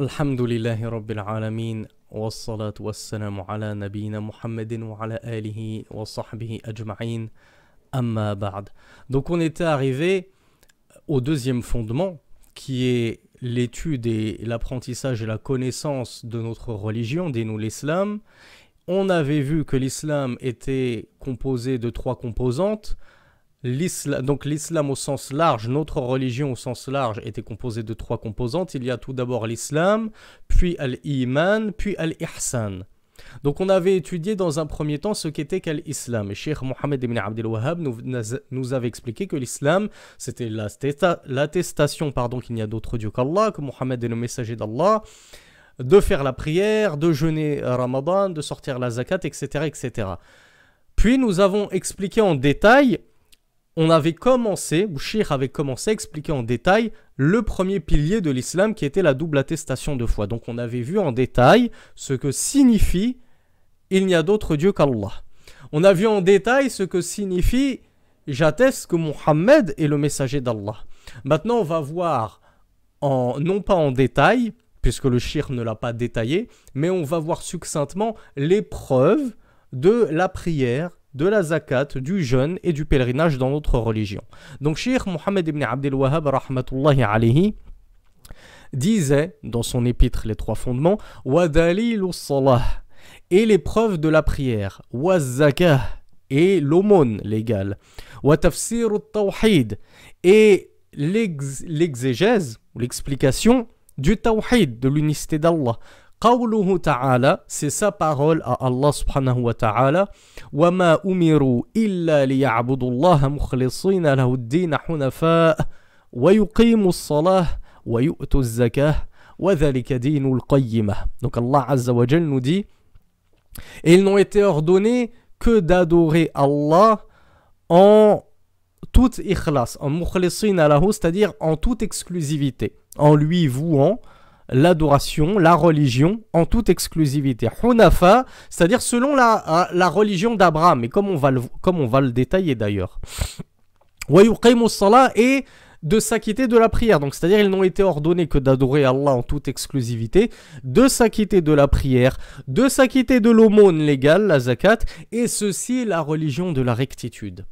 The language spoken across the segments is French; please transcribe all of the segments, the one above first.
الحمد لله رب العالمين والصلاة والسلام على نبينا محمد وعلى آله وصحبه أجمعين أما بعد Donc on était arrivé au deuxième fondement qui est l'étude et l'apprentissage et la connaissance de notre religion, des nous l'islam. On avait vu que l'islam était composé de trois composantes, donc l'islam au sens large, notre religion au sens large était composée de trois composantes. Il y a tout d'abord l'islam, puis al-iman, puis al-ihsan. Donc on avait étudié dans un premier temps ce qu'était l'islam. Et Cheikh Mohammed ibn Abdel Wahhab nous, nous avait expliqué que l'islam, c'était l'attestation pardon, qu'il n'y a d'autre Dieu qu'Allah, que Mohammed est le messager d'Allah, de faire la prière, de jeûner Ramadan, de sortir la zakat, etc. etc. Puis nous avons expliqué en détail on avait commencé, Bouchir avait commencé à expliquer en détail le premier pilier de l'islam qui était la double attestation de foi. Donc on avait vu en détail ce que signifie il n'y a d'autre Dieu qu'Allah. On a vu en détail ce que signifie j'atteste que Mohammed est le messager d'Allah. Maintenant on va voir, en, non pas en détail, puisque le shir ne l'a pas détaillé, mais on va voir succinctement les preuves de la prière de la zakat, du jeûne et du pèlerinage dans notre religion. Donc Sheikh Mohammed ibn Abdel Wahhab rahmatullahi alayhi disait dans son épître les trois fondements salah et l'épreuve de la prière zakah et l'aumône légale tafsir tawhid et l'exégèse ou l'explication du tawhid de l'unicité d'Allah قوله تعالى سي سا بارول الله سبحانه وتعالى وما امروا الا ليعبدوا الله مخلصين له الدين حنفاء ويقيموا الصلاه ويؤتوا الزكاه وذلك دين القيمه. دونك الله عز وجل ندي ils n'ont été ordonnés que d'adorer Allah en toute ikhlas en mukhlisina lahu c'est-à-dire en toute exclusivité en lui vouant l'adoration, la religion en toute exclusivité. Hunafa, c'est-à-dire selon la, la religion d'Abraham, et comme on va le, comme on va le détailler d'ailleurs. et de s'acquitter de la prière. Donc, c'est-à-dire, ils n'ont été ordonnés que d'adorer Allah en toute exclusivité, de s'acquitter de la prière, de s'acquitter de l'aumône légale, la zakat, et ceci la religion de la rectitude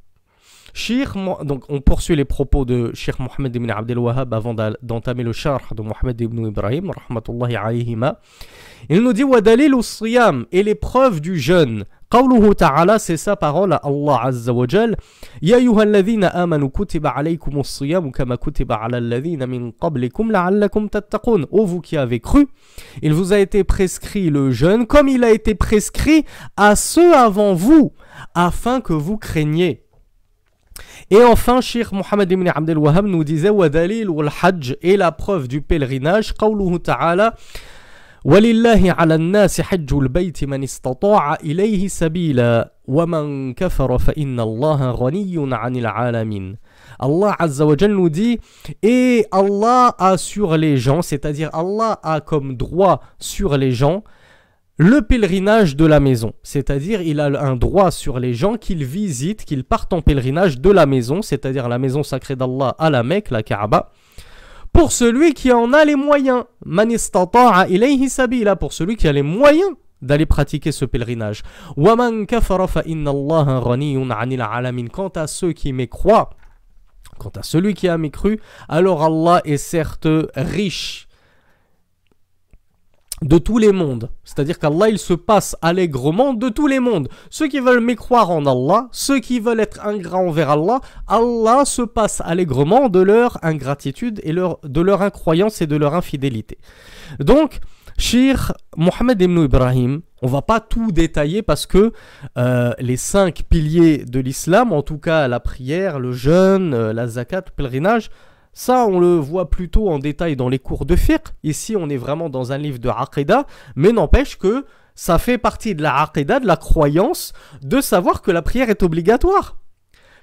donc on poursuit les propos de Sheikh Mohammed ibn Abdel Wahhab avant d'entamer le charh de Mohammed ibn Ibrahim, rahmatullahi alayhima. Il nous dit Wadalil siyam et l'épreuve du jeûne. قوله تعالى c'est sa parole à Allah عز وجل يا أيها الذين آمنوا كتب عليكم الصيام كما كتب على الذين من قبلكم لعلكم تتقون Ô vous qui avez cru il vous a été prescrit le jeûne comme il a été prescrit à ceux avant vous afin que vous craigniez et enfin, Sheikh Mohammed ibn Abdel Wahhab nous disait Wadalil wal hajj et la preuve du pèlerinage. Qawluhu ta'ala ولله على الناس حج البيت من استطاع إليه سبيلا ومن كفر فإن الله غني عن العالمين Allah Azza wa nous dit et Allah a sur les gens, c'est-à-dire Allah a comme droit sur les gens le pèlerinage de la maison, c'est-à-dire il a un droit sur les gens qu'ils visitent, qu'ils partent en pèlerinage de la maison, c'est-à-dire la maison sacrée d'Allah à la Mecque, la Kaaba, pour celui qui en a les moyens. sabila, pour celui qui a les moyens d'aller pratiquer ce pèlerinage. Quant à ceux qui mécroient, quant à celui qui a mécru, alors Allah est certes riche de tous les mondes. C'est-à-dire qu'Allah, il se passe allègrement de tous les mondes. Ceux qui veulent mécroire en Allah, ceux qui veulent être ingrats envers Allah, Allah se passe allègrement de leur ingratitude et de leur incroyance et de leur infidélité. Donc, Shir Mohammed ibn Ibrahim, on va pas tout détailler parce que euh, les cinq piliers de l'islam, en tout cas la prière, le jeûne, euh, la zakat, le pèlerinage, ça, on le voit plutôt en détail dans les cours de fiqh. Ici, on est vraiment dans un livre de Aqidah, mais n'empêche que ça fait partie de la Aqidah, de la croyance, de savoir que la prière est obligatoire.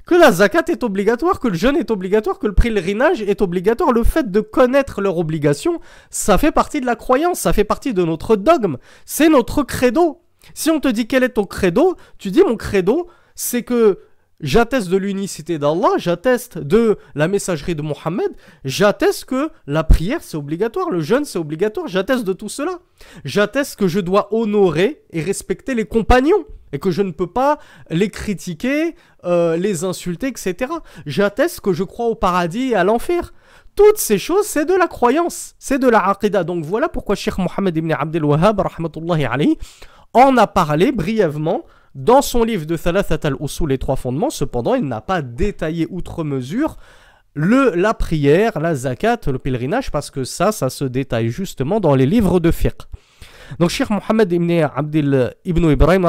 Que la zakat est obligatoire, que le jeûne est obligatoire, que le pèlerinage est obligatoire. Le fait de connaître leur obligation, ça fait partie de la croyance, ça fait partie de notre dogme. C'est notre credo. Si on te dit quel est ton credo, tu dis mon credo, c'est que j'atteste de l'unicité d'Allah, j'atteste de la messagerie de Mohammed, j'atteste que la prière c'est obligatoire, le jeûne c'est obligatoire, j'atteste de tout cela. J'atteste que je dois honorer et respecter les compagnons et que je ne peux pas les critiquer, euh, les insulter, etc. J'atteste que je crois au paradis et à l'enfer. Toutes ces choses, c'est de la croyance, c'est de la aqidah. Donc voilà pourquoi Cheikh Mohammed ibn Abdel Wahhab, en a parlé brièvement dans son livre de Thalathat al-Usul, les trois fondements, cependant, il n'a pas détaillé outre mesure le, la prière, la zakat, le pèlerinage, parce que ça, ça se détaille justement dans les livres de fiqh. Donc, Cheikh Mohammed ibn, Abdel, ibn Ibrahim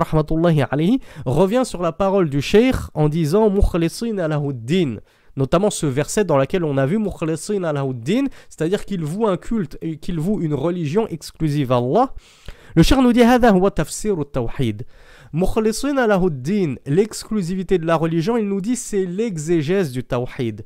alayhi, revient sur la parole du Cheikh en disant Mukhlisin notamment ce verset dans lequel on a vu Mukhlisin alahuddin, c'est-à-dire qu'il voue un culte et qu'il voue une religion exclusive à Allah. Le Cheikh nous tawhid l'exclusivité de la religion, il nous dit c'est l'exégèse du tawhid.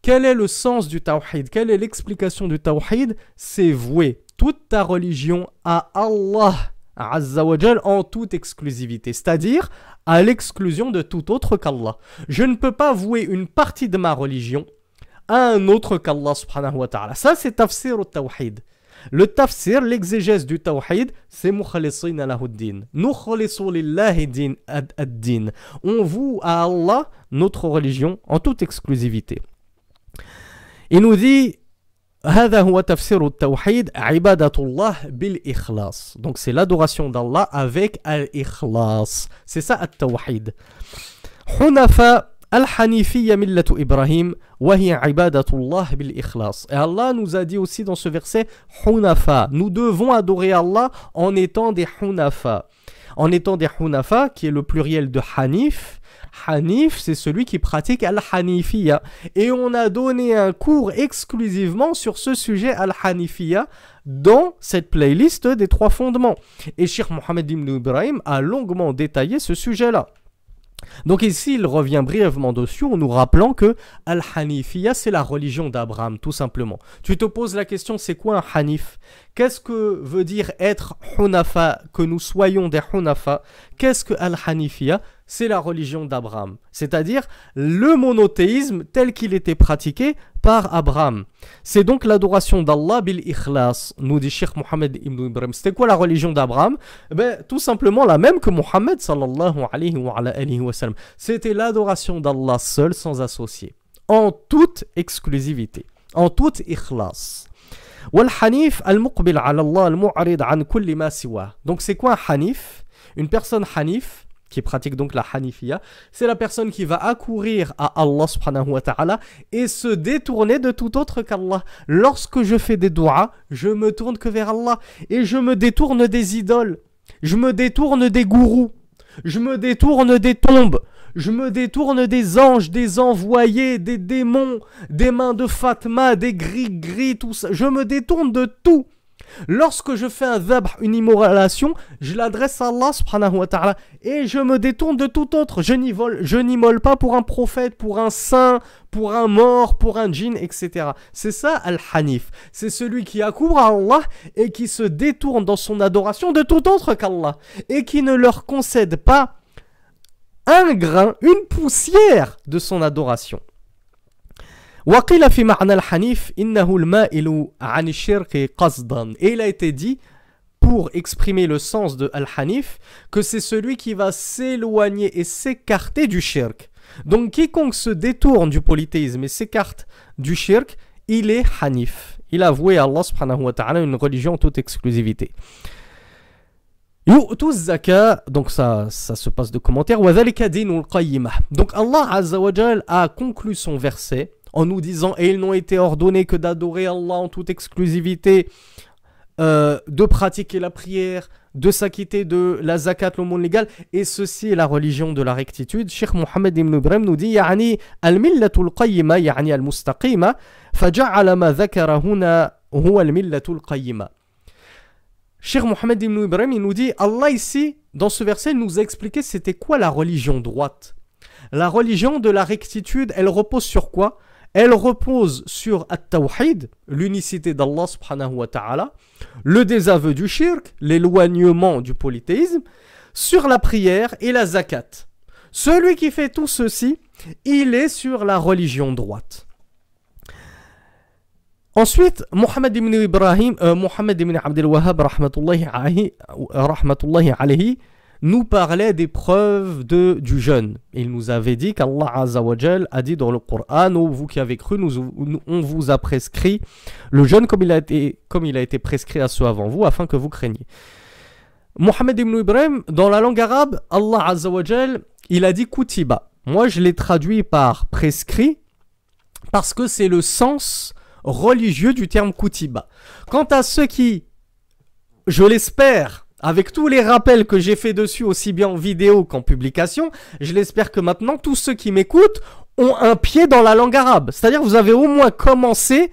Quel est le sens du tawhid? Quelle est l'explication du tawhid? C'est vouer toute ta religion à Allah Azzawajal en toute exclusivité, c'est-à-dire à, l'exclusion de tout autre qu'Allah. Je ne peux pas vouer une partie de ma religion à un autre qu'Allah subhanahu wa ta'ala. Ça c'est tafsir au tawhid. Le tafsir, l'exégèse du tawhid, c'est mukhalisin alahuddin. Nukhalisu lillahi din ad-din. On voue à Allah notre religion en toute exclusivité. Il nous dit هذا هو تفسير التوحيد عبادة الله بالإخلاص donc c'est l'adoration d'Allah avec al-ikhlas c'est ça التوحيد حنفاء Al-Hanifiyya millatu Ibrahim, ibadatullah bil ikhlas. Et Allah nous a dit aussi dans ce verset, Hunafa. Nous devons adorer Allah en étant des Hunafa. En étant des Hunafa, qui est le pluriel de Hanif. Hanif, c'est celui qui pratique Al-Hanifiyya. Et on a donné un cours exclusivement sur ce sujet Al-Hanifiyya dans cette playlist des trois fondements. Et Sheikh Mohammed ibn Ibrahim a longuement détaillé ce sujet-là. Donc ici, il revient brièvement dessus en nous rappelant que Al-Hanifiya, c'est la religion d'Abraham, tout simplement. Tu te poses la question, c'est quoi un Hanif? Qu'est-ce que veut dire être Hunafa, que nous soyons des Hunafa? Qu'est-ce que Al-Hanifiya C'est la religion d'Abraham, c'est-à-dire le monothéisme tel qu'il était pratiqué par Abraham. C'est donc l'adoration d'Allah bil ikhlas, nous dit Sheikh Mohammed ibn Ibrahim. C'était quoi la religion d'Abraham? Eh ben, Tout simplement la même que Mohammed sallallahu alayhi wa, alayhi wa sallam. C'était l'adoration d'Allah seul sans associé, en toute exclusivité, en toute ikhlas. Donc c'est quoi un hanif? Une personne hanif qui pratique donc la hanifia c'est la personne qui va accourir à Allah subhanahu wa ta'ala et se détourner de tout autre qu'Allah. Lorsque je fais des doigts je me tourne que vers Allah et je me détourne des idoles. Je me détourne des gourous. Je me détourne des tombes je me détourne des anges, des envoyés, des démons, des mains de Fatma, des gris-gris, tout ça. Je me détourne de tout. Lorsque je fais un zabh, une immolation, je l'adresse à Allah subhanahu wa ta'ala et je me détourne de tout autre. Je n'immole pas pour un prophète, pour un saint, pour un mort, pour un djinn, etc. C'est ça Al-Hanif. C'est celui qui accourt à Allah et qui se détourne dans son adoration de tout autre qu'Allah et qui ne leur concède pas un grain, une poussière de son adoration. وقيل في معنى الحنيف إنه المائل عن الشرك قصدا et il a été dit pour exprimer le sens de al-hanif que c'est celui qui va s'éloigner et s'écarter du shirk donc quiconque se détourne du polythéisme et s'écarte du shirk il est hanif il a voué à Allah subhanahu wa ta'ala une religion en toute exclusivité donc ça, ça se passe de commentaires. Donc Allah Azza a conclu son verset en nous disant Et ils n'ont été ordonnés que d'adorer Allah en toute exclusivité, euh, de pratiquer la prière, de s'acquitter de la zakat, le monde légal, et ceci est la religion de la rectitude. Cheikh Mohammed ibn Ibrahim nous dit يعني الملة القيمة يعني المستقيمة فجعل ما ذكر هنا هو الملة القيمة Cheikh Mohammed ibn Ibrahim, il nous dit Allah ici, dans ce verset, nous a expliqué c'était quoi la religion droite. La religion de la rectitude, elle repose sur quoi? Elle repose sur At-Tawhid, l'unicité d'Allah subhanahu wa ta'ala, le désaveu du shirk, l'éloignement du polythéisme, sur la prière et la zakat. Celui qui fait tout ceci, il est sur la religion droite. Ensuite, Mohammed ibn Ibrahim, euh, Mohammed ibn Abdel Wahhab, rahmatullahi alayhi, nous parlait des preuves de, du jeûne. Il nous avait dit qu'Allah Azzawajal a dit dans le Coran, oh, vous qui avez cru, nous, on vous a prescrit le jeûne comme il, a été, comme il a été prescrit à ceux avant vous, afin que vous craigniez. Mohammed ibn Ibrahim, dans la langue arabe, Allah Azzawajal, il a dit kutiba. Moi, je l'ai traduit par prescrit parce que c'est le sens religieux du terme kutiba. Quant à ceux qui, je l'espère, avec tous les rappels que j'ai fait dessus, aussi bien en vidéo qu'en publication, je l'espère que maintenant tous ceux qui m'écoutent ont un pied dans la langue arabe. C'est-à-dire vous avez au moins commencé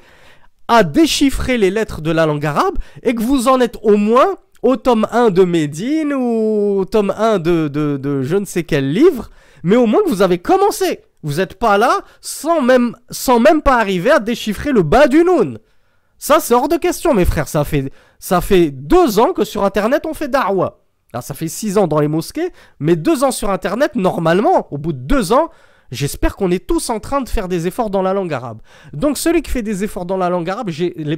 à déchiffrer les lettres de la langue arabe et que vous en êtes au moins au tome 1 de Médine ou au tome 1 de, de, de je ne sais quel livre, mais au moins que vous avez commencé. Vous n'êtes pas là sans même, pas arriver à déchiffrer le bas du noun. Ça, c'est hors de question, mes frères. Ça fait, ça fait deux ans que sur Internet, on fait darwa. Alors, ça fait six ans dans les mosquées, mais deux ans sur Internet, normalement, au bout de deux ans, j'espère qu'on est tous en train de faire des efforts dans la langue arabe. Donc, celui qui fait des efforts dans la langue arabe,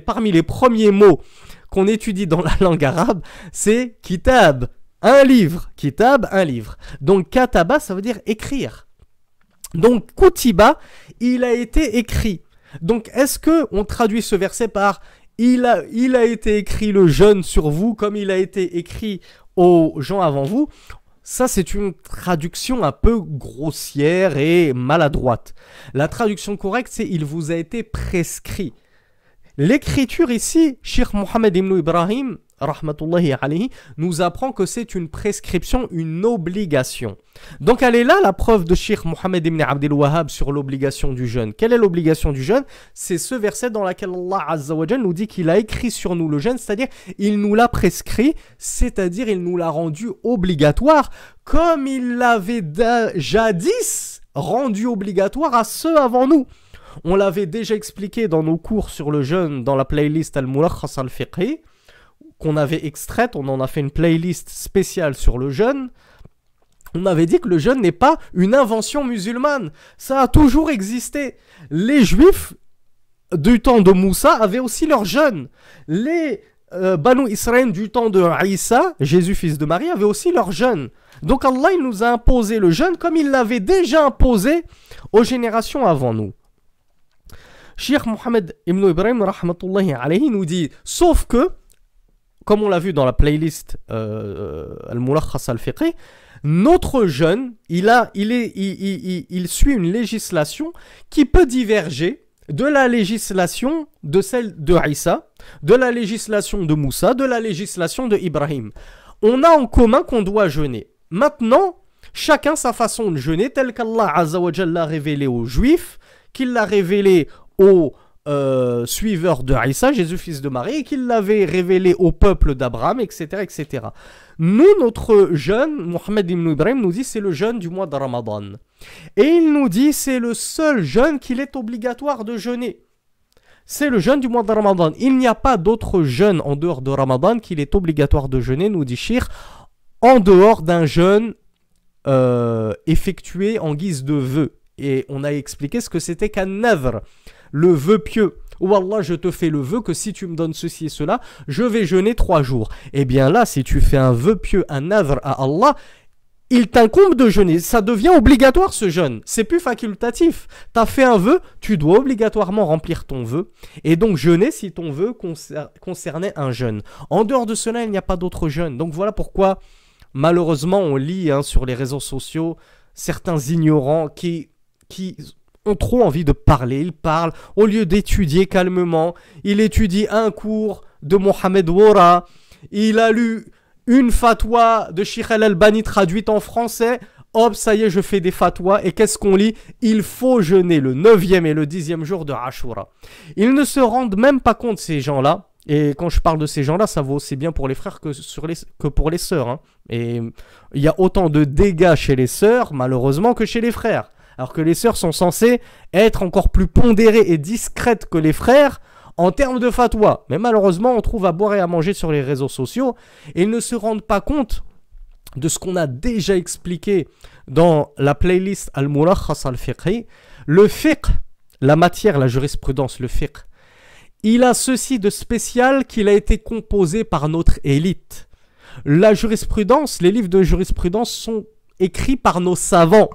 parmi les premiers mots qu'on étudie dans la langue arabe, c'est kitab, un livre. Kitab, un livre. Donc, kataba, ça veut dire écrire. Donc Kutiba, il a été écrit. Donc est-ce que on traduit ce verset par il a, il a été écrit le jeûne sur vous comme il a été écrit aux gens avant vous? Ça, c'est une traduction un peu grossière et maladroite. La traduction correcte, c'est il vous a été prescrit. L'écriture ici, Sheikh Mohammed ibn Ibrahim, rahmatullahi alayhi, nous apprend que c'est une prescription, une obligation. Donc elle est là la preuve de Sheikh Mohammed ibn Abdel Wahhab sur l'obligation du jeûne. Quelle est l'obligation du jeûne? C'est ce verset dans lequel Allah Azza wa nous dit qu'il a écrit sur nous le jeûne, c'est-à-dire il nous l'a prescrit, c'est-à-dire il nous l'a rendu obligatoire, comme il l'avait jadis rendu obligatoire à ceux avant nous. On l'avait déjà expliqué dans nos cours sur le jeûne dans la playlist Al-Mulakhas al-Fiqhi qu'on avait extraite, on en a fait une playlist spéciale sur le jeûne. On avait dit que le jeûne n'est pas une invention musulmane. Ça a toujours existé. Les juifs du temps de Moussa avaient aussi leur jeûne. Les euh, Banu Israël du temps de Isa, Jésus fils de Marie, avaient aussi leur jeûne. Donc Allah il nous a imposé le jeûne comme il l'avait déjà imposé aux générations avant nous. Cheikh Mohammed ibn Ibrahim alayhi nous dit sauf que comme on l'a vu dans la playlist euh, Al-Mulakhas al-Fiqhi, notre jeune, il, suit une législation qui peut diverger de la législation de celle de Isa, de la législation de Moussa, de la législation de Ibrahim. On a en commun qu'on doit jeûner. Maintenant, chacun sa façon de jeûner, telle qu'Allah l'a révélé aux Juifs, qu'il l'a révélé aux euh, suiveur de Isa, Jésus fils de Marie, et qu'il l'avait révélé au peuple d'Abraham, etc., etc. Nous, notre jeûne, Mohammed ibn Ibrahim nous dit c'est le jeûne du mois de Ramadan. Et il nous dit c'est le seul jeûne qu'il est obligatoire de jeûner. C'est le jeûne du mois de Ramadan. Il n'y a pas d'autre jeûne en dehors de Ramadan qu'il est obligatoire de jeûner, nous dit Shir, en dehors d'un jeûne euh, effectué en guise de vœu. Et on a expliqué ce que c'était qu'un navr le vœu pieux. Ou Allah, je te fais le vœu que si tu me donnes ceci et cela, je vais jeûner trois jours. Eh bien là, si tu fais un vœu pieux, un œuvre à Allah, il t'incombe de jeûner. Ça devient obligatoire ce jeûne. C'est plus facultatif. Tu as fait un vœu, tu dois obligatoirement remplir ton vœu. Et donc jeûner si ton vœu concernait un jeûne. En dehors de cela, il n'y a pas d'autre jeûne. Donc voilà pourquoi, malheureusement, on lit hein, sur les réseaux sociaux certains ignorants qui, qui ont trop envie de parler. Ils parlent au lieu d'étudier calmement. Il étudie un cours de Mohamed Wora. Il a lu une fatwa de Sheikh al-Albani traduite en français. Hop, ça y est, je fais des fatwas. Et qu'est-ce qu'on lit? Il faut jeûner le 9e et le 10e jour de Ashura. Ils ne se rendent même pas compte, ces gens-là. Et quand je parle de ces gens-là, ça vaut aussi bien pour les frères que, sur les, que pour les sœurs. Hein. Et il y a autant de dégâts chez les sœurs, malheureusement, que chez les frères alors que les sœurs sont censées être encore plus pondérées et discrètes que les frères en termes de fatwa. Mais malheureusement, on trouve à boire et à manger sur les réseaux sociaux et ils ne se rendent pas compte de ce qu'on a déjà expliqué dans la playlist Al-Mulakhas al-Fiqhi, le fiqh, la matière, la jurisprudence, le fiqh, il a ceci de spécial qu'il a été composé par notre élite. La jurisprudence, les livres de jurisprudence sont écrits par nos savants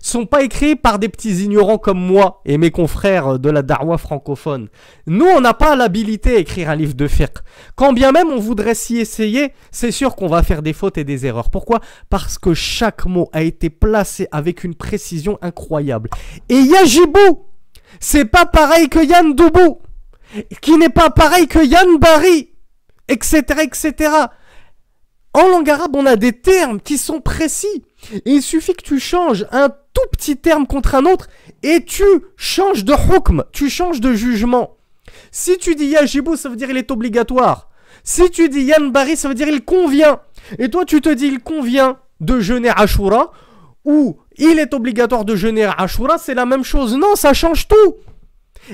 sont pas écrits par des petits ignorants comme moi et mes confrères de la darwa francophone. Nous, on n'a pas l'habilité à écrire un livre de fiqh. Quand bien même on voudrait s'y essayer, c'est sûr qu'on va faire des fautes et des erreurs. Pourquoi? Parce que chaque mot a été placé avec une précision incroyable. Et Yajibou, c'est pas pareil que Yann Doubou, qui n'est pas pareil que Yann Barry, etc., etc. En langue arabe, on a des termes qui sont précis. Il suffit que tu changes un tout petit terme contre un autre et tu changes de hukm, tu changes de jugement. Si tu dis yajibou, ça veut dire il est obligatoire. Si tu dis yanbari, ça veut dire il convient. Et toi, tu te dis il convient de jeûner Ashura ou il est obligatoire de jeûner Ashura, c'est la même chose. Non, ça change tout.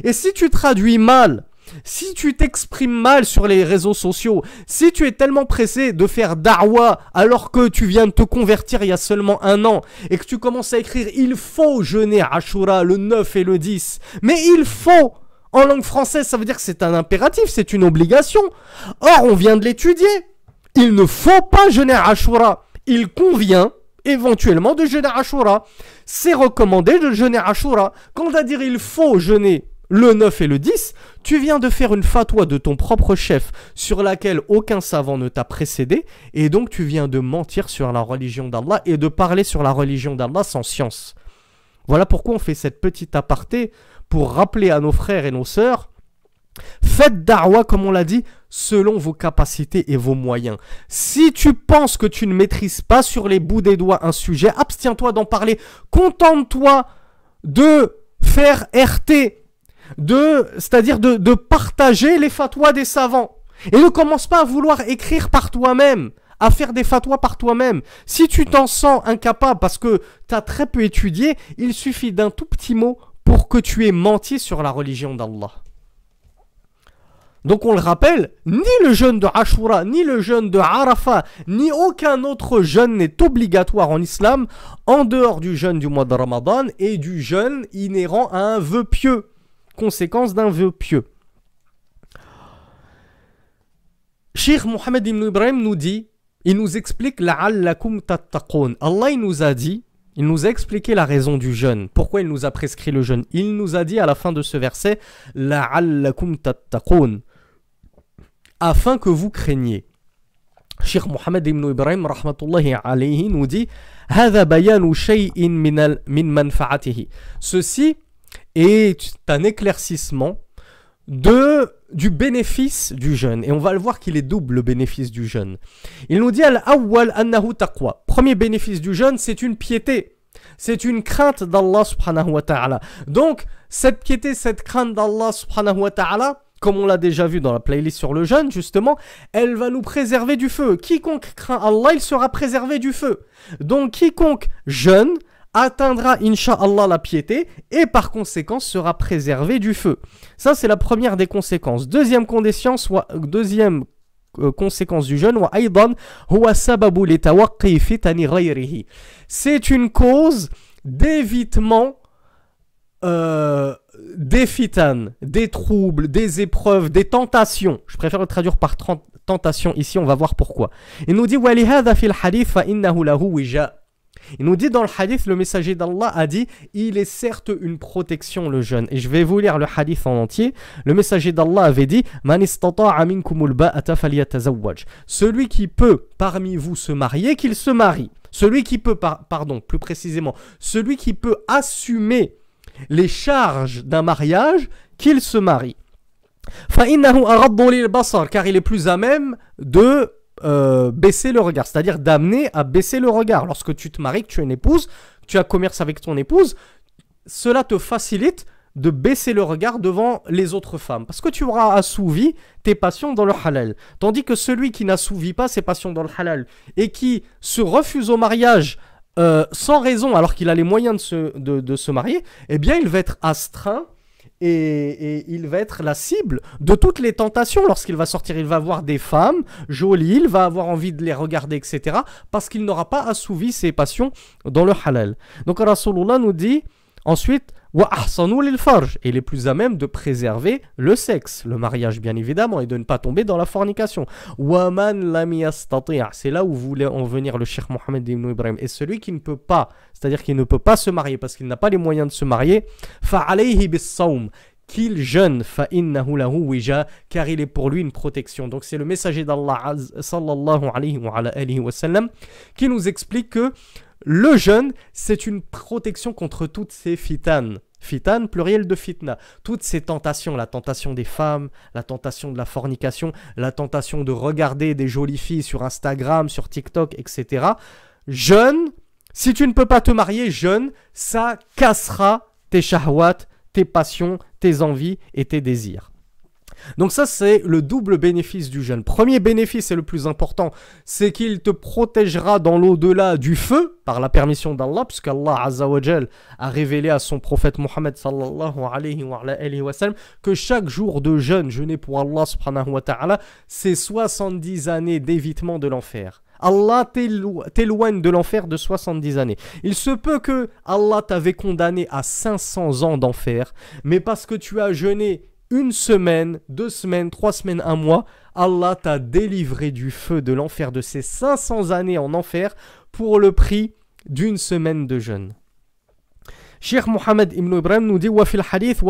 Et si tu traduis mal si tu t'exprimes mal sur les réseaux sociaux, si tu es tellement pressé de faire darwa alors que tu viens de te convertir il y a seulement un an et que tu commences à écrire il faut jeûner Ashura le 9 et le 10, mais il faut en langue française, ça veut dire que c'est un impératif, c'est une obligation. Or, on vient de l'étudier. Il ne faut pas jeûner Ashura. Il convient éventuellement de jeûner Ashura. C'est recommandé de jeûner Ashura. Quand à dire il faut jeûner le 9 et le 10, tu viens de faire une fatwa de ton propre chef sur laquelle aucun savant ne t'a précédé, et donc tu viens de mentir sur la religion d'Allah et de parler sur la religion d'Allah sans science. Voilà pourquoi on fait cette petite aparté pour rappeler à nos frères et nos sœurs Faites darwa, comme on l'a dit, selon vos capacités et vos moyens. Si tu penses que tu ne maîtrises pas sur les bouts des doigts un sujet, abstiens-toi d'en parler. Contente-toi de faire RT de, c'est-à-dire de, partager les fatwas des savants. Et ne commence pas à vouloir écrire par toi-même, à faire des fatwas par toi-même. Si tu t'en sens incapable parce que tu as très peu étudié, il suffit d'un tout petit mot pour que tu aies menti sur la religion d'Allah. Donc on le rappelle, ni le jeûne de Ashura, ni le jeûne de Arafat, ni aucun autre jeûne n'est obligatoire en islam en dehors du jeûne du mois de Ramadan et du jeûne inhérent à un vœu pieux conséquence d'un vœu pieux. Cheikh Mohammed ibn Ibrahim nous dit, il nous explique la'allakum tattaqun. Allah il nous a dit, il nous a expliqué la raison du jeûne. Pourquoi il nous a prescrit le jeûne Il nous a dit à la fin de ce verset la'allakum tattaqun afin que vous craigniez. Cheikh Mohammed ibn Ibrahim rahmatullahi alayhi nous dit هذا بيان شيء من من منفعته. Ceci est un éclaircissement de, du bénéfice du jeûne. Et on va le voir qu'il est double le bénéfice du jeûne. Il nous dit al-awwal annahu taqwa. Premier bénéfice du jeûne, c'est une piété. C'est une crainte d'Allah subhanahu wa ta'ala. Donc, cette piété, cette crainte d'Allah subhanahu wa ta'ala, comme on l'a déjà vu dans la playlist sur le jeûne, justement, elle va nous préserver du feu. Quiconque craint Allah, il sera préservé du feu. Donc, quiconque jeûne, atteindra Inch'Allah la piété et par conséquent sera préservé du feu. Ça c'est la première des conséquences. Deuxième conséquence, deuxième euh, conséquence du jeûne, c'est une cause d'évitement euh, des fitanes, des troubles, des épreuves, des tentations. Je préfère le traduire par tentation ici, on va voir pourquoi. Il nous dit il nous dit dans le hadith, le messager d'Allah a dit Il est certes une protection le jeûne. Et je vais vous lire le hadith en entier. Le messager d'Allah avait dit Celui qui peut parmi vous se marier, qu'il se marie. Celui qui peut, pardon, plus précisément, celui qui peut assumer les charges d'un mariage, qu'il se marie. car il est plus à même de euh, baisser le regard, c'est-à-dire d'amener à baisser le regard. Lorsque tu te maries, que tu es une épouse, que tu as commerce avec ton épouse, cela te facilite de baisser le regard devant les autres femmes. Parce que tu auras assouvi tes passions dans le halal. Tandis que celui qui n'assouvit pas ses passions dans le halal et qui se refuse au mariage euh, sans raison alors qu'il a les moyens de se, de se marier, eh bien il va être astreint et, il va être la cible de toutes les tentations lorsqu'il va sortir. Il va voir des femmes jolies, il va avoir envie de les regarder, etc. Parce qu'il n'aura pas assouvi ses passions dans le halal. Donc Rasulullah nous dit ensuite et il est plus à même de préserver le sexe, le mariage bien évidemment, et de ne pas tomber dans la fornication. C'est là où voulait en venir le Cheikh Mohammed ibn Ibrahim. Et celui qui ne peut pas, c'est-à-dire qui ne peut pas se marier parce qu'il n'a pas les moyens de se marier, qu'il jeûne car il est pour lui une protection. Donc c'est le messager d'Allah sallallahu alayhi wa sallam qui nous explique que le jeûne, c'est une protection contre toutes ces fitanes. Fitan, pluriel de fitna. Toutes ces tentations, la tentation des femmes, la tentation de la fornication, la tentation de regarder des jolies filles sur Instagram, sur TikTok, etc. Jeûne, si tu ne peux pas te marier, jeûne, ça cassera tes shahwat, tes passions, tes envies et tes désirs. Donc ça, c'est le double bénéfice du jeûne. Premier bénéfice et le plus important, c'est qu'il te protégera dans l'au-delà du feu par la permission d'Allah, puisque Allah a révélé à son prophète Mohammed sallallahu que chaque jour de jeûne jeûné pour Allah subhanahu wa ta'ala, c'est 70 années d'évitement de l'enfer. Allah t'éloigne de l'enfer de 70 années. Il se peut que Allah t'avait condamné à 500 ans d'enfer, mais parce que tu as jeûné une semaine, deux semaines, trois semaines, un mois, Allah t'a délivré du feu de l'enfer de ces 500 années en enfer pour le prix d'une semaine de jeûne. Cheikh Mohammed ibn Ibrahim nous dit hadith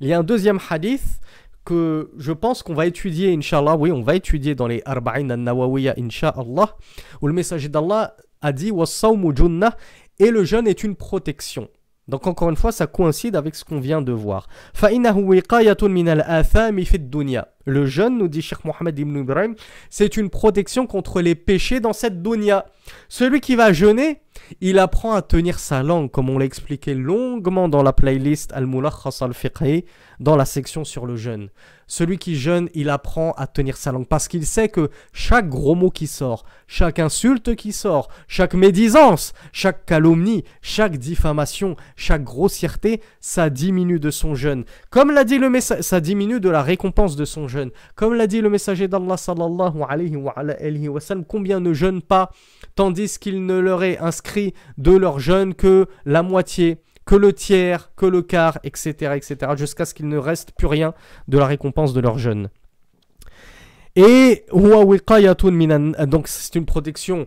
Il y a un deuxième hadith que je pense qu'on va étudier, inshallah, oui, on va étudier dans les Arba'in al-Nawawiyya, inshallah, où le messager d'Allah a dit et le jeûne est une protection. Donc encore une fois, ça coïncide avec ce qu'on vient de voir. Le jeûne, nous dit Cheikh Mohammed ibn Ibrahim, c'est une protection contre les péchés dans cette dunya. Celui qui va jeûner, il apprend à tenir sa langue, comme on l'a expliqué longuement dans la playlist Al-Mulakhas al-Fiqhi, dans la section sur le jeûne. Celui qui jeûne, il apprend à tenir sa langue parce qu'il sait que chaque gros mot qui sort, chaque insulte qui sort, chaque médisance, chaque calomnie, chaque diffamation, chaque grossièreté, ça diminue de son jeûne. Comme l'a dit le message, ça diminue de la récompense de son jeûne. Comme l'a dit le messager d'Allah sallallahu alayhi wa, sallam, combien ne jeûnent pas tandis qu'il ne leur est inscrit de leur jeûne que la moitié que le tiers, que le quart, etc., etc., jusqu'à ce qu'il ne reste plus rien de la récompense de leur jeûne. Et donc c'est une protection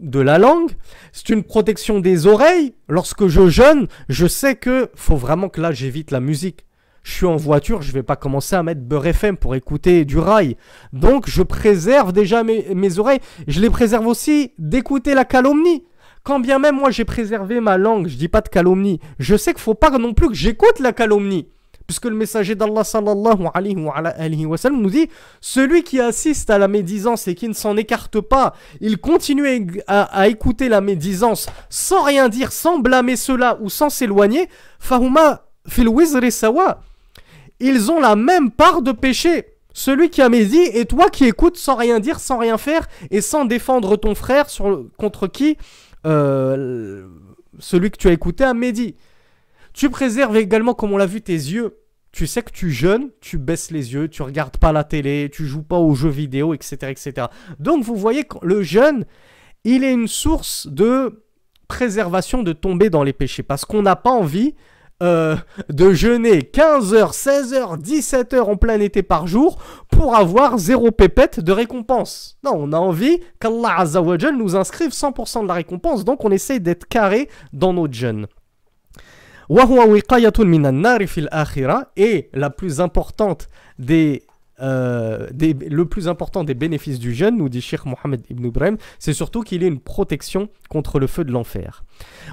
de la langue, c'est une protection des oreilles. Lorsque je jeûne, je sais que faut vraiment que là j'évite la musique. Je suis en voiture, je vais pas commencer à mettre Beurre FM pour écouter du rail. Donc je préserve déjà mes, mes oreilles. Je les préserve aussi d'écouter la calomnie. Quand bien même moi j'ai préservé ma langue, je dis pas de calomnie, je sais qu'il faut pas non plus que j'écoute la calomnie. Puisque le messager d'Allah sallallahu alayhi wa, nous dit Celui qui assiste à la médisance et qui ne s'en écarte pas, il continue à, écouter la médisance sans rien dire, sans blâmer cela ou sans s'éloigner. Fahuma fil sawa. Ils ont la même part de péché. Celui qui a médit et toi qui écoutes sans rien dire, sans rien faire et sans défendre ton frère sur, contre qui euh, celui que tu as écouté à Mehdi. Tu préserves également, comme on l'a vu, tes yeux. Tu sais que tu jeûnes, tu baisses les yeux, tu regardes pas la télé, tu joues pas aux jeux vidéo, etc. etc. Donc vous voyez que le jeûne, il est une source de préservation de tomber dans les péchés. Parce qu'on n'a pas envie euh, de jeûner 15h, 16h, 17h en plein été par jour pour avoir zéro pépette de récompense. Non, on a envie qu'Allah Azzawajal nous inscrive 100% de la récompense, donc on essaye d'être carré dans notre jeûne. Et la plus importante des euh, le plus important des bénéfices du jeûne, nous dit Sheikh Mohammed ibn Ibrahim, c'est surtout qu'il est une protection contre le feu de l'enfer.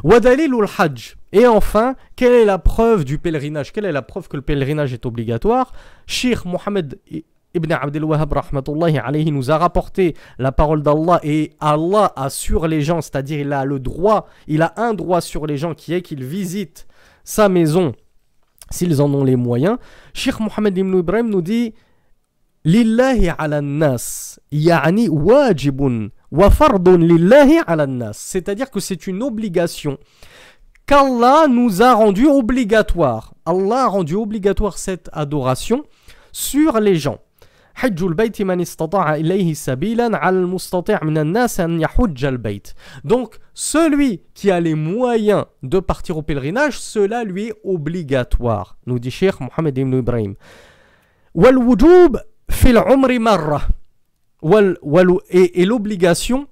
Wadalilul Hajj. Et enfin, quelle est la preuve du pèlerinage? Quelle est la preuve que le pèlerinage est obligatoire? Sheikh Mohammed Ibn Abdel Wahhab alayhi nous a rapporté la parole d'Allah et Allah a sur les gens, c'est-à-dire il a le droit, il a un droit sur les gens qui est qu'ils visitent sa maison s'ils en ont les moyens. Sheikh Mohammed ibn Ibrahim nous dit lillahi ala yani wajibun wa lillahi ala nas c'est-à-dire que c'est une obligation qu'Allah nous a rendu obligatoire. Allah a rendu obligatoire cette adoration sur les gens. Donc, celui qui a les moyens de partir au pèlerinage, cela lui est obligatoire, nous dit Cheikh Mohammed ibn Ibrahim. Et l'obligation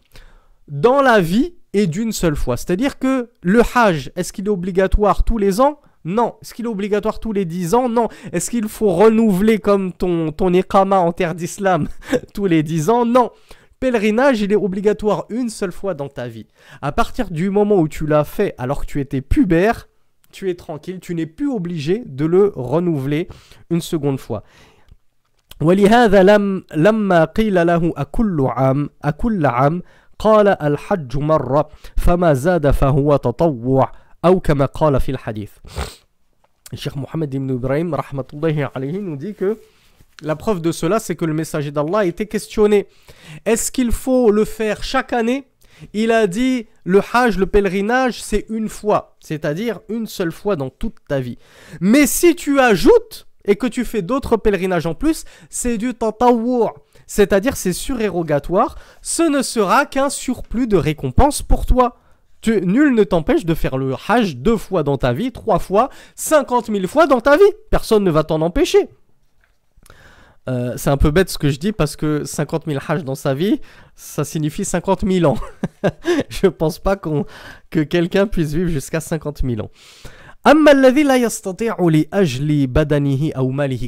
dans la vie est d'une seule fois. C'est-à-dire que le Hajj, est-ce qu'il est obligatoire tous les ans non. Est-ce qu'il est obligatoire tous les 10 ans Non. Est-ce qu'il faut renouveler comme ton, ton Iqama en terre d'islam tous les 10 ans Non. Pèlerinage, il est obligatoire une seule fois dans ta vie. À partir du moment où tu l'as fait alors que tu étais pubère, tu es tranquille, tu n'es plus obligé de le renouveler une seconde fois. ولهذا لم لما قيل له أكل عام أكل عام قال الحج مرة فما زاد فهو تطوع أو كما قال في الحديث Cheikh Mohammed ibn Ibrahim rahmatullahi alayhi nous dit que la preuve de cela c'est que le messager d'Allah a été questionné est-ce qu'il faut le faire chaque année il a dit le hajj, le pèlerinage, c'est une fois, c'est-à-dire une seule fois dans toute ta vie. Mais si tu ajoutes et que tu fais d'autres pèlerinages en plus, c'est du tatawwu', c'est-à-dire c'est surérogatoire, ce ne sera qu'un surplus de récompense pour toi. Nul ne t'empêche de faire le hajj deux fois dans ta vie, trois fois, cinquante mille fois dans ta vie. Personne ne va t'en empêcher. Euh, c'est un peu bête ce que je dis parce que 50 000 hajj dans sa vie, ça signifie 50 000 ans. je pense pas qu'on que quelqu'un puisse vivre jusqu'à 50 000 ans.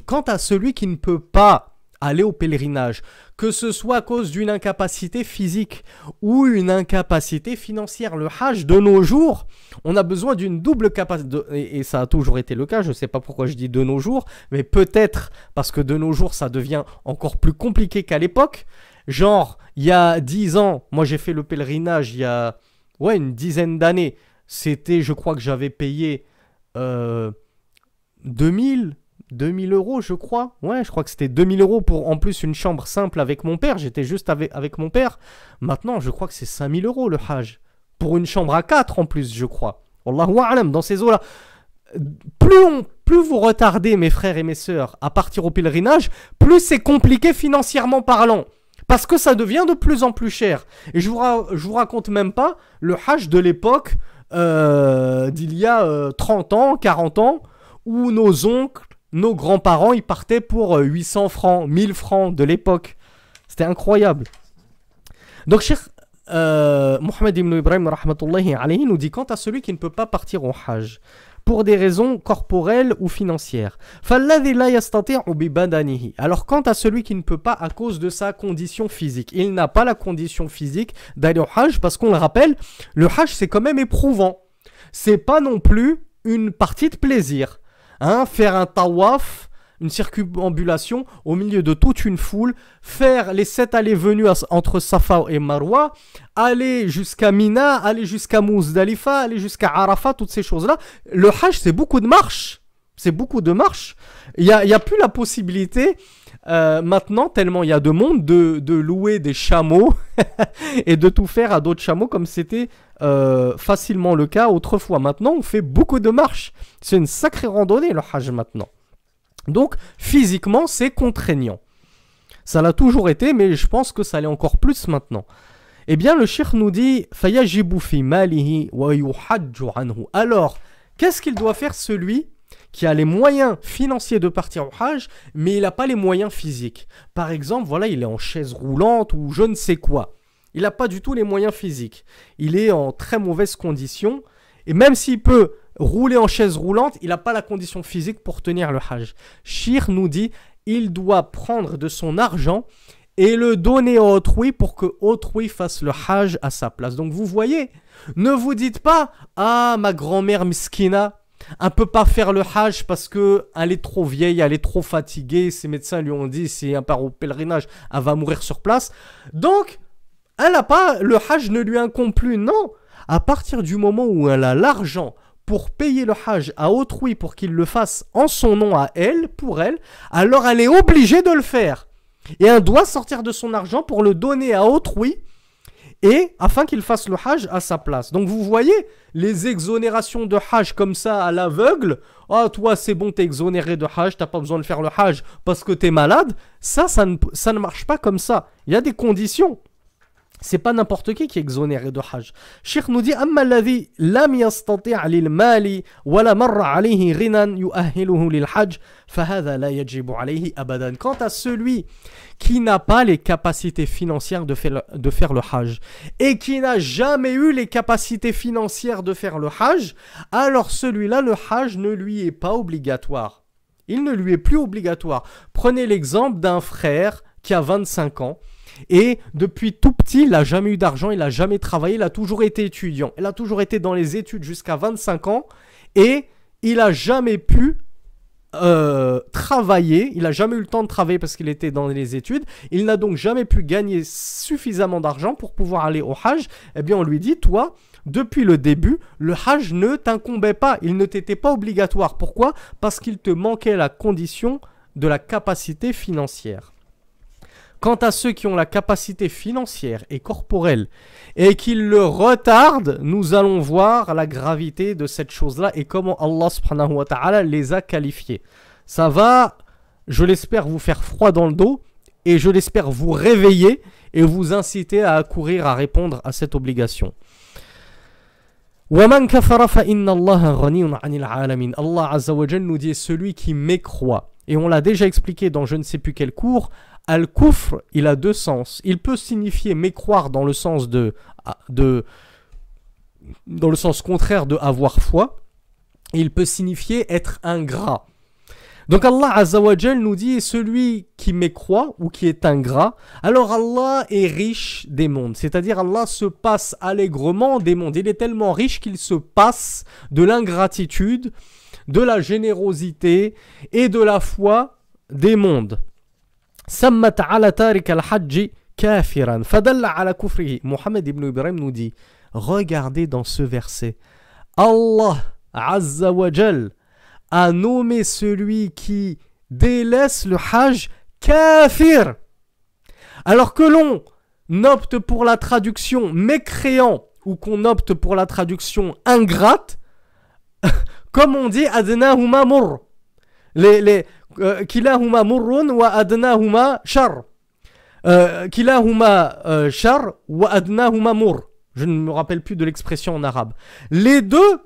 Quant à celui qui ne peut pas aller au pèlerinage, que ce soit à cause d'une incapacité physique ou une incapacité financière. Le Hajj de nos jours, on a besoin d'une double capacité, et, ça a toujours été le cas, je ne sais pas pourquoi je dis de nos jours, mais peut-être parce que de nos jours ça devient encore plus compliqué qu'à l'époque. Genre, il y a 10 ans, moi j'ai fait le pèlerinage il y a ouais, une dizaine d'années. C'était, je crois que j'avais payé euh, 2000, 2000 euros, je crois. Ouais, je crois que c'était 2000 euros pour en plus une chambre simple avec mon père. J'étais juste avec, avec mon père. Maintenant, je crois que c'est 5000 euros le Hajj. Pour une chambre à 4 en plus, je crois. Allahu a'lam, dans ces eaux-là. Plus, on, plus vous retardez, mes frères et mes sœurs, à partir au pèlerinage, plus c'est compliqué financièrement parlant. Parce que ça devient de plus en plus cher. Et je vous, je vous raconte même pas le Hajj de l'époque euh, d'il y a 30 euh, ans, 40 ans, où nos oncles, nos grands-parents, ils partaient pour 800 euh, francs, 1000 francs de l'époque. C'était incroyable. Donc, Cheikh euh, Mohamed ibn Ibrahim alayhi, nous dit quant à celui qui ne peut pas partir au Hajj pour des raisons corporelles ou financières. Alors quant à celui qui ne peut pas à cause de sa condition physique, il n'a pas la condition physique d'aller au Hajj parce qu'on le rappelle, le Hajj c'est quand même éprouvant. C'est pas non plus une partie de plaisir. Hein, faire un tawaf, une circumambulation au milieu de toute une foule, faire les sept allées-venues entre Safa et Marwa, aller jusqu'à Mina, aller jusqu'à Muzdalifa, aller jusqu'à Arafat, toutes ces choses-là. Le Hajj, c'est beaucoup de marche. C'est beaucoup de marche. Il n'y a, y a plus la possibilité euh, maintenant, tellement il y a de monde, de, louer des chameaux et de tout faire à d'autres chameaux comme c'était euh, facilement le cas autrefois. Maintenant, on fait beaucoup de marches. C'est une sacrée randonnée le Hajj maintenant. Donc, physiquement, c'est contraignant. Ça l'a toujours été, mais je pense que ça l'est encore plus maintenant. Eh bien, le shir nous dit. Alors, qu'est-ce qu'il doit faire celui qui a les moyens financiers de partir au Hajj, mais il n'a pas les moyens physiques Par exemple, voilà, il est en chaise roulante ou je ne sais quoi. Il n'a pas du tout les moyens physiques. Il est en très mauvaise condition. Et même s'il peut rouler en chaise roulante, il n'a pas la condition physique pour tenir le Hajj. Shir nous dit il doit prendre de son argent et le donner à autrui pour que autrui fasse le Hajj à sa place. Donc vous voyez, ne vous dites pas Ah, ma grand-mère miskina, elle peut pas faire le Hajj parce que elle est trop vieille, elle est trop fatiguée. Ses médecins lui ont dit si elle part au pèlerinage, elle va mourir sur place. Donc, elle a pas, le Hajj ne lui incombe plus. Non, à partir du moment où elle a l'argent pour payer le Hajj à autrui pour qu'il le fasse en son nom à elle, pour elle, alors elle est obligée de le faire. Et elle doit sortir de son argent pour le donner à autrui. Et afin qu'il fasse le hajj à sa place. Donc vous voyez les exonérations de hajj comme ça à l'aveugle. Ah, toi, c'est bon, t'es exonéré de hajj, t'as pas besoin de faire le hajj parce que t'es malade. Ça, ça ne, ça ne marche pas comme ça. Il y a des conditions. C'est pas n'importe qui qui est exonéré de Hajj. Cheikh nous dit أما الذي لم يستطيع للمال ولا مر عليه غنى يؤهله للحج فهذا لا يجب عليه أبدا. Quant à celui qui n'a pas les capacités financières de faire, de faire le Hajj et qui n'a jamais eu les capacités financières de faire le Hajj, alors celui-là, le Hajj ne lui est pas obligatoire. Il ne lui est plus obligatoire. Prenez l'exemple d'un frère qui a 25 ans et depuis tout petit, il n'a jamais eu d'argent, il n'a jamais travaillé, il a toujours été étudiant. Il a toujours été dans les études jusqu'à 25 ans et il n'a jamais pu euh, travailler, il n'a jamais eu le temps de travailler parce qu'il était dans les études, il n'a donc jamais pu gagner suffisamment d'argent pour pouvoir aller au Hajj, eh bien on lui dit, toi, depuis le début, le Hajj ne t'incombait pas, il ne t'était pas obligatoire. Pourquoi? Parce qu'il te manquait la condition de la capacité financière. Quant à ceux qui ont la capacité financière et corporelle et qui le retardent, nous allons voir la gravité de cette chose-là et comment Allah subhanahu wa ta'ala les a qualifiés. Ça va, je l'espère, vous faire froid dans le dos et je l'espère vous réveiller et vous inciter à courir à répondre à cette obligation. Allah nous dit celui qui mécroit. Et on l'a déjà expliqué dans je ne sais plus quel cours, Al-Kufr, il a deux sens. Il peut signifier mécroire dans le sens de, de dans le sens contraire de avoir foi. Il peut signifier être ingrat. Donc Allah Azzawajal nous dit celui qui mécroit ou qui est ingrat, alors Allah est riche des mondes. C'est-à-dire Allah se passe allègrement des mondes. Il est tellement riche qu'il se passe de l'ingratitude, de la générosité et de la foi des mondes. Sammat ala tarik al-hajj kafiran. Fadalla ala kufrihi. Mohammed ibn Ibrahim nous dit Regardez dans ce verset. Allah a nommé celui qui délaisse le Hajj kafir. Alors que l'on opte pour la traduction mécréant ou qu'on opte pour la traduction ingrate, comme on dit Adna les, les, كلاهما مر وأدناهما شر كلاهما شر وأدناهما مر je ne me rappelle plus de l'expression en arabe les deux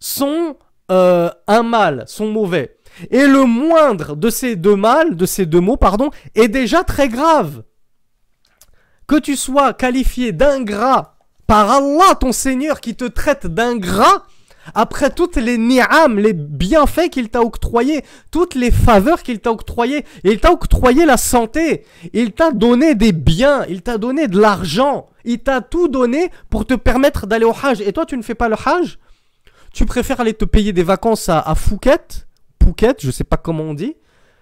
sont euh, un mal sont mauvais et le moindre de ces deux mâles de ces deux mots pardon est déjà très grave que tu sois qualifié d'ingrat par Allah ton Seigneur qui te traite d'ingrat après toutes les ni'am, les bienfaits qu'il t'a octroyés, toutes les faveurs qu'il t'a octroyées, il t'a octroyé la santé, il t'a donné des biens, il t'a donné de l'argent, il t'a tout donné pour te permettre d'aller au Hajj. Et toi, tu ne fais pas le Hajj? Tu préfères aller te payer des vacances à, à Phuket, Phuket, je sais pas comment on dit.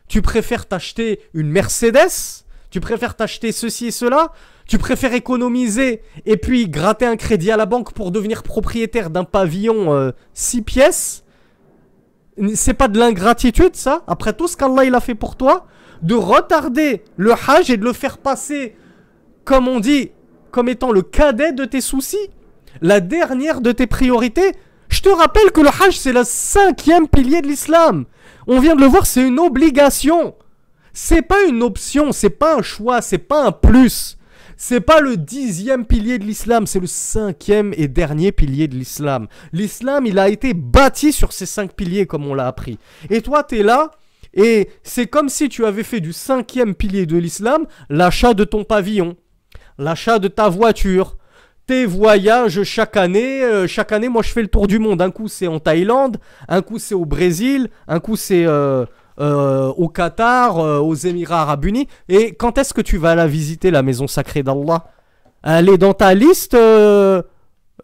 Tu préfères t'acheter une Mercedes? Tu préfères t'acheter ceci et cela? Tu préfères économiser et puis gratter un crédit à la banque pour devenir propriétaire d'un pavillon 6 euh, pièces? C'est pas de l'ingratitude ça? Après tout ce qu'Allah il a fait pour toi? De retarder le hajj et de le faire passer, comme on dit, comme étant le cadet de tes soucis? La dernière de tes priorités? Je te rappelle que le hajj c'est le cinquième pilier de l'islam. On vient de le voir, c'est une obligation c'est pas une option, c'est pas un choix, c'est pas un plus. C'est pas le dixième pilier de l'islam, c'est le cinquième et dernier pilier de l'islam. L'islam, il a été bâti sur ces cinq piliers comme on l'a appris. Et toi, tu es là, et c'est comme si tu avais fait du cinquième pilier de l'islam l'achat de ton pavillon, l'achat de ta voiture, tes voyages chaque année. Euh, chaque année, moi, je fais le tour du monde. Un coup, c'est en Thaïlande, un coup, c'est au Brésil, un coup, c'est euh, euh, au Qatar, euh, aux Émirats Arabes Unis. Et quand est-ce que tu vas la visiter, la maison sacrée d'Allah? Elle est dans ta liste euh,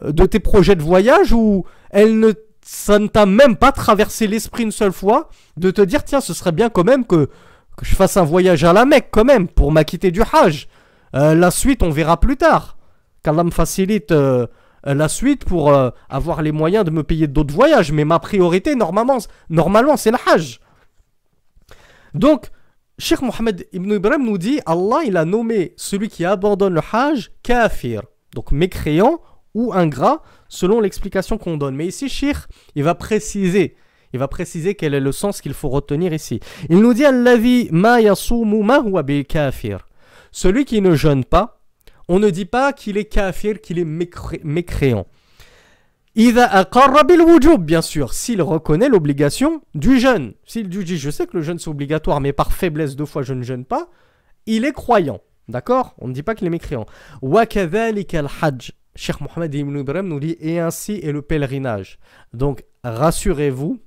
de tes projets de voyage ou elle ne, ça ne t'a même pas traversé l'esprit une seule fois de te dire tiens, ce serait bien quand même que, je fasse un voyage à la Mecque quand même pour m'acquitter du Hajj? la suite, on verra plus tard. Qu'Allah me facilite la suite pour avoir les moyens de me payer d'autres voyages. Mais ma priorité, normalement, normalement c'est le Hajj. Donc, Cheikh Mohammed ibn Ibrahim nous dit Allah, il a nommé celui qui abandonne le Hajj kafir. Donc mécréant ou ingrat selon l'explication qu'on donne. Mais ici, Shir, il va préciser. Il va préciser quel est le sens qu'il faut retenir ici. Il nous dit yasumu ma. Celui qui ne jeûne pas, on ne dit pas qu'il est kafir, qu'il est mécréant. Bien sûr, s'il reconnaît l'obligation du jeûne. S'il dit je sais que le jeûne c'est obligatoire, mais par faiblesse deux fois je ne jeûne pas, il est croyant. D'accord? On ne dit pas qu'il est mécréant. al-hajj. Cheikh Mohamed Ibn Ibrahim nous dit et ainsi est le pèlerinage. Donc rassurez-vous,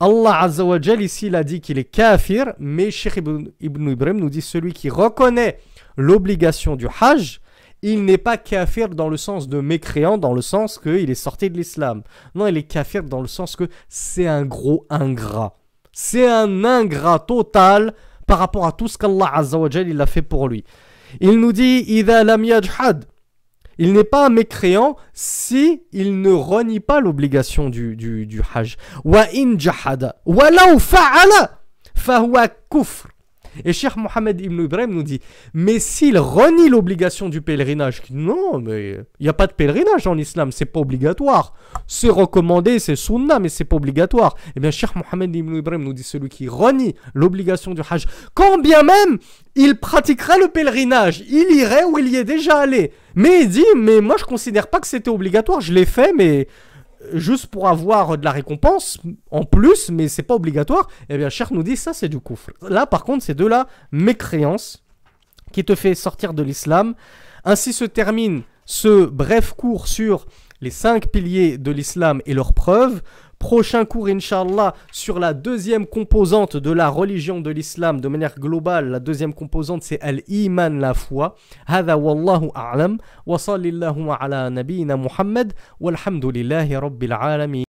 Allah Azza wa ici il a dit qu'il est kafir, mais Cheikh Ibn, Ibrahim nous dit celui qui reconnaît l'obligation du hajj, il n'est pas kafir dans le sens de mécréant, dans le sens qu'il est sorti de l'islam. Non, il est kafir dans le sens que c'est un gros ingrat. C'est un ingrat total par rapport à tout ce qu'Allah il a fait pour lui. Il nous dit Il n'est pas un mécréant si il ne renie pas l'obligation du, hajj. Wa in jahada. Wa law fa'ala. Fahuwa kufr. Et Cheikh Mohamed Ibn Ibrahim nous dit Mais s'il renie l'obligation du pèlerinage, non, mais il n'y a pas de pèlerinage en islam, c'est pas obligatoire. C'est recommandé, c'est sunnah, mais c'est pas obligatoire. Eh bien, Cheikh Mohamed Ibn Ibrahim nous dit Celui qui renie l'obligation du hajj, quand bien même il pratiquerait le pèlerinage, il irait où il y est déjà allé. Mais il dit Mais moi je considère pas que c'était obligatoire, je l'ai fait, mais juste pour avoir de la récompense en plus, mais c'est pas obligatoire, eh bien, Cher nous dit ça c'est du coufre. Là, par contre, c'est de la mécréance qui te fait sortir de l'islam. Ainsi se termine ce bref cours sur les cinq piliers de l'islam et leurs preuves. Prochain cours, Inch'Allah, sur la deuxième composante de la religion de l'islam de manière globale. La deuxième composante, c'est Al-Iman, la foi. هذا والله أعلم وصلى الله على نبينا محمد والحمد لله رب العالمين